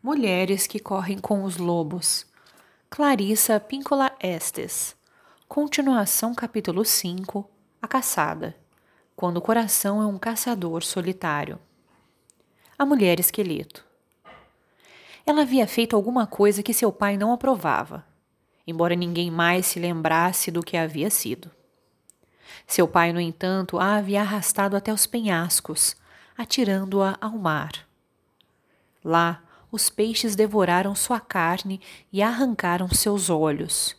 Mulheres que correm com os lobos. Clarissa Píncola Estes. Continuação capítulo 5. A caçada. Quando o coração é um caçador solitário. A mulher esqueleto. Ela havia feito alguma coisa que seu pai não aprovava, embora ninguém mais se lembrasse do que havia sido. Seu pai, no entanto, a havia arrastado até os penhascos, atirando-a ao mar. Lá, os peixes devoraram sua carne e arrancaram seus olhos.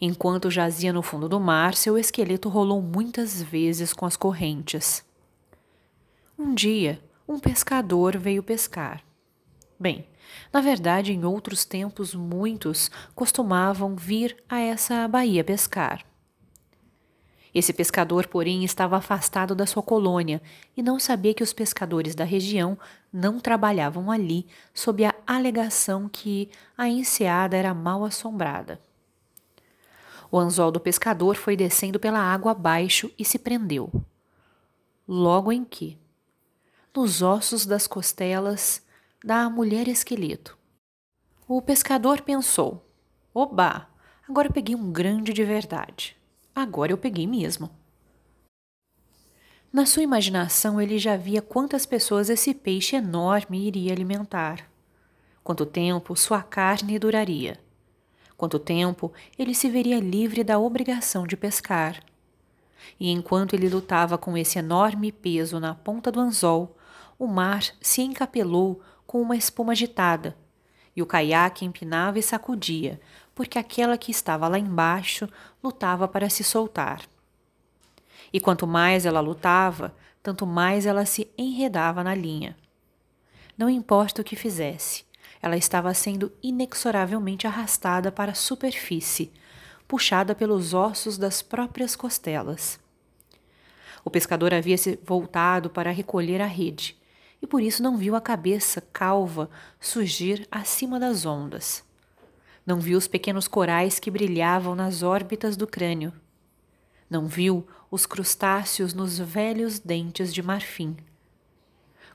Enquanto jazia no fundo do mar, seu esqueleto rolou muitas vezes com as correntes. Um dia, um pescador veio pescar. Bem, na verdade, em outros tempos, muitos costumavam vir a essa baía pescar. Esse pescador, porém, estava afastado da sua colônia e não sabia que os pescadores da região não trabalhavam ali sob a alegação que a enseada era mal assombrada. O anzol do pescador foi descendo pela água abaixo e se prendeu. Logo em que, nos ossos das costelas da mulher esqueleto. O pescador pensou: Oba, agora peguei um grande de verdade. Agora eu peguei mesmo. Na sua imaginação, ele já via quantas pessoas esse peixe enorme iria alimentar. Quanto tempo sua carne duraria. Quanto tempo ele se veria livre da obrigação de pescar. E enquanto ele lutava com esse enorme peso na ponta do anzol, o mar se encapelou com uma espuma agitada, e o caiaque empinava e sacudia, porque aquela que estava lá embaixo lutava para se soltar. E quanto mais ela lutava, tanto mais ela se enredava na linha. Não importa o que fizesse, ela estava sendo inexoravelmente arrastada para a superfície, puxada pelos ossos das próprias costelas. O pescador havia se voltado para recolher a rede e por isso não viu a cabeça calva surgir acima das ondas. Não viu os pequenos corais que brilhavam nas órbitas do crânio. Não viu os crustáceos nos velhos dentes de marfim.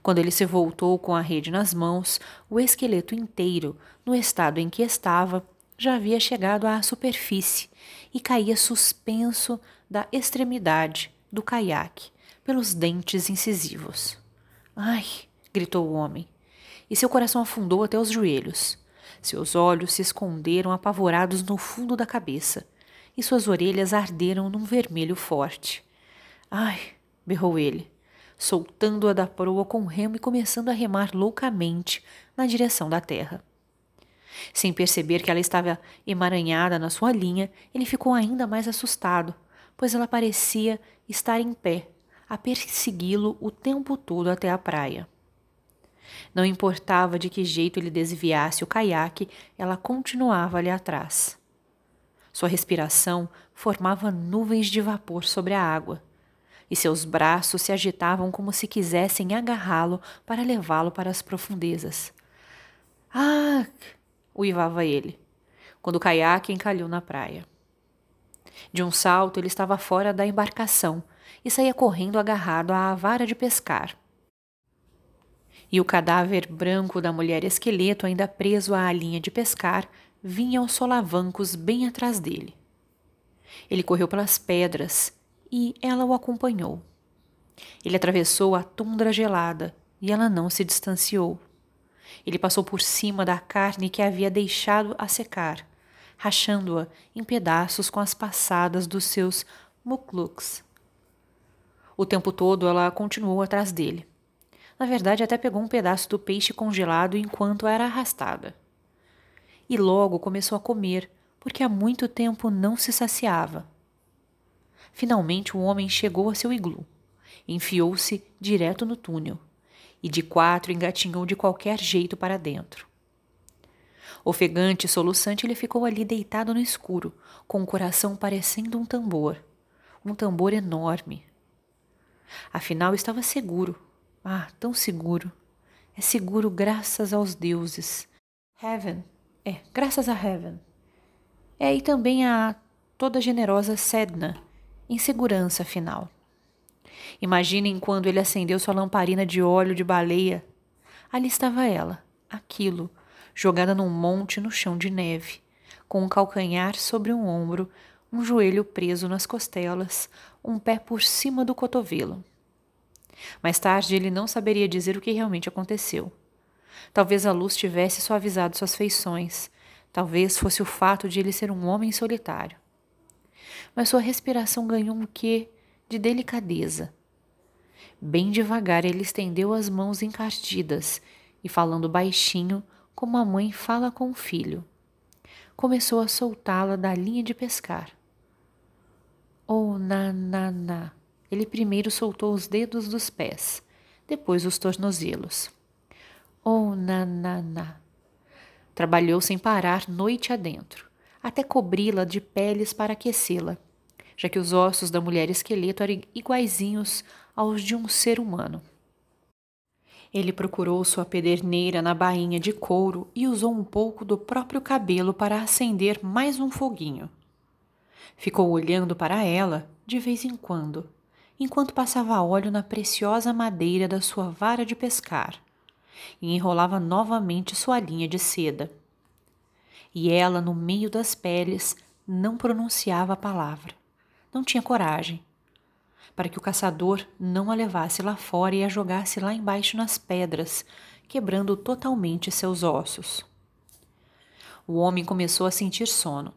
Quando ele se voltou com a rede nas mãos, o esqueleto inteiro, no estado em que estava, já havia chegado à superfície e caía suspenso da extremidade do caiaque pelos dentes incisivos. Ai! gritou o homem, e seu coração afundou até os joelhos. Seus olhos se esconderam apavorados no fundo da cabeça, e suas orelhas arderam num vermelho forte. Ai! berrou ele, soltando-a da proa com o remo e começando a remar loucamente na direção da terra. Sem perceber que ela estava emaranhada na sua linha, ele ficou ainda mais assustado, pois ela parecia estar em pé, a persegui-lo o tempo todo até a praia. Não importava de que jeito ele desviasse o caiaque, ela continuava ali atrás. Sua respiração formava nuvens de vapor sobre a água, e seus braços se agitavam como se quisessem agarrá-lo para levá-lo para as profundezas. Ah! uivava ele, quando o caiaque encalhou na praia. De um salto, ele estava fora da embarcação e saía correndo agarrado à vara de pescar e o cadáver branco da mulher esqueleto, ainda preso à linha de pescar, vinha aos solavancos bem atrás dele. Ele correu pelas pedras e ela o acompanhou. Ele atravessou a tundra gelada e ela não se distanciou. Ele passou por cima da carne que havia deixado a secar, rachando-a em pedaços com as passadas dos seus mukluks. O tempo todo ela continuou atrás dele. Na verdade, até pegou um pedaço do peixe congelado enquanto era arrastada. E logo começou a comer, porque há muito tempo não se saciava. Finalmente, o homem chegou a seu iglu, enfiou-se direto no túnel e de quatro engatinhou de qualquer jeito para dentro. Ofegante e soluçante, ele ficou ali deitado no escuro, com o coração parecendo um tambor, um tambor enorme. Afinal, estava seguro ah, tão seguro. É seguro graças aos deuses. Heaven. É, graças a Heaven. É, e também a toda generosa Sedna, em segurança afinal. Imaginem quando ele acendeu sua lamparina de óleo de baleia. Ali estava ela, aquilo, jogada num monte no chão de neve, com um calcanhar sobre um ombro, um joelho preso nas costelas, um pé por cima do cotovelo. Mais tarde ele não saberia dizer o que realmente aconteceu. Talvez a luz tivesse suavizado suas feições, talvez fosse o fato de ele ser um homem solitário. Mas sua respiração ganhou um quê de delicadeza. Bem devagar ele estendeu as mãos encardidas e, falando baixinho, como a mãe fala com o filho, começou a soltá-la da linha de pescar. Oh, na, na, na. Ele primeiro soltou os dedos dos pés, depois os tornozelos. Oh, na, na, na. Trabalhou sem parar noite adentro, até cobri-la de peles para aquecê-la, já que os ossos da mulher esqueleto eram iguaizinhos aos de um ser humano. Ele procurou sua pederneira na bainha de couro e usou um pouco do próprio cabelo para acender mais um foguinho. Ficou olhando para ela de vez em quando, enquanto passava óleo na preciosa madeira da sua vara de pescar e enrolava novamente sua linha de seda. E ela, no meio das peles, não pronunciava a palavra. Não tinha coragem. Para que o caçador não a levasse lá fora e a jogasse lá embaixo nas pedras, quebrando totalmente seus ossos. O homem começou a sentir sono.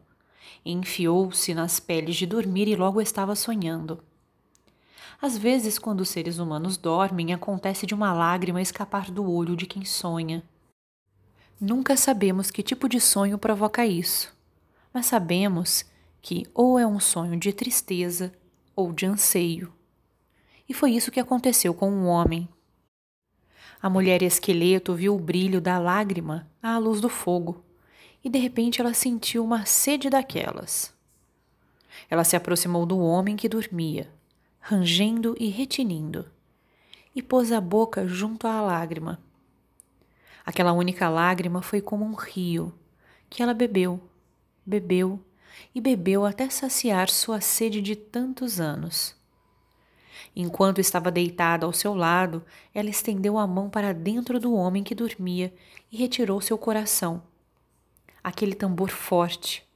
Enfiou-se nas peles de dormir e logo estava sonhando. Às vezes, quando os seres humanos dormem, acontece de uma lágrima escapar do olho de quem sonha. Nunca sabemos que tipo de sonho provoca isso, mas sabemos que ou é um sonho de tristeza ou de anseio. E foi isso que aconteceu com o um homem. A mulher esqueleto viu o brilho da lágrima à luz do fogo e de repente ela sentiu uma sede daquelas. Ela se aproximou do homem que dormia rangendo e retinindo, e pôs a boca junto à lágrima. Aquela única lágrima foi como um rio, que ela bebeu, bebeu e bebeu até saciar sua sede de tantos anos. Enquanto estava deitada ao seu lado, ela estendeu a mão para dentro do homem que dormia e retirou seu coração. Aquele tambor forte.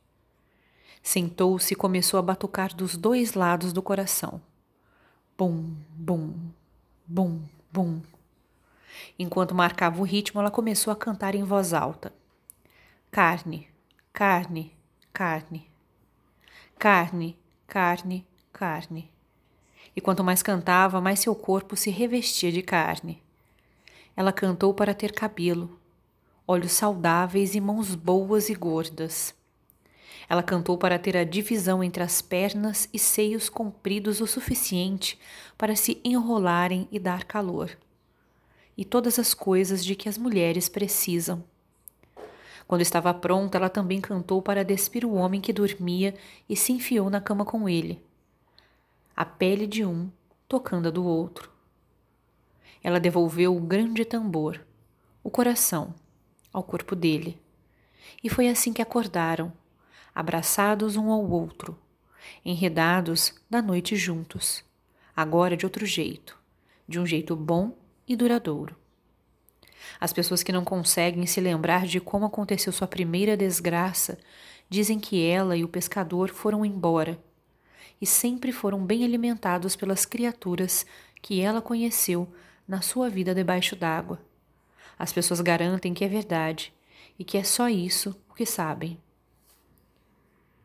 Sentou-se e começou a batucar dos dois lados do coração. Bum, bum, bum, bum. Enquanto marcava o ritmo, ela começou a cantar em voz alta: Carne, carne, carne. Carne, carne, carne. E quanto mais cantava, mais seu corpo se revestia de carne. Ela cantou para ter cabelo, olhos saudáveis e mãos boas e gordas. Ela cantou para ter a divisão entre as pernas e seios compridos o suficiente para se enrolarem e dar calor. E todas as coisas de que as mulheres precisam. Quando estava pronta, ela também cantou para despir o homem que dormia e se enfiou na cama com ele. A pele de um tocando a do outro. Ela devolveu o grande tambor, o coração, ao corpo dele. E foi assim que acordaram abraçados um ao outro, enredados da noite juntos, agora de outro jeito, de um jeito bom e duradouro. As pessoas que não conseguem se lembrar de como aconteceu sua primeira desgraça dizem que ela e o pescador foram embora e sempre foram bem alimentados pelas criaturas que ela conheceu na sua vida debaixo d'água. As pessoas garantem que é verdade e que é só isso o que sabem.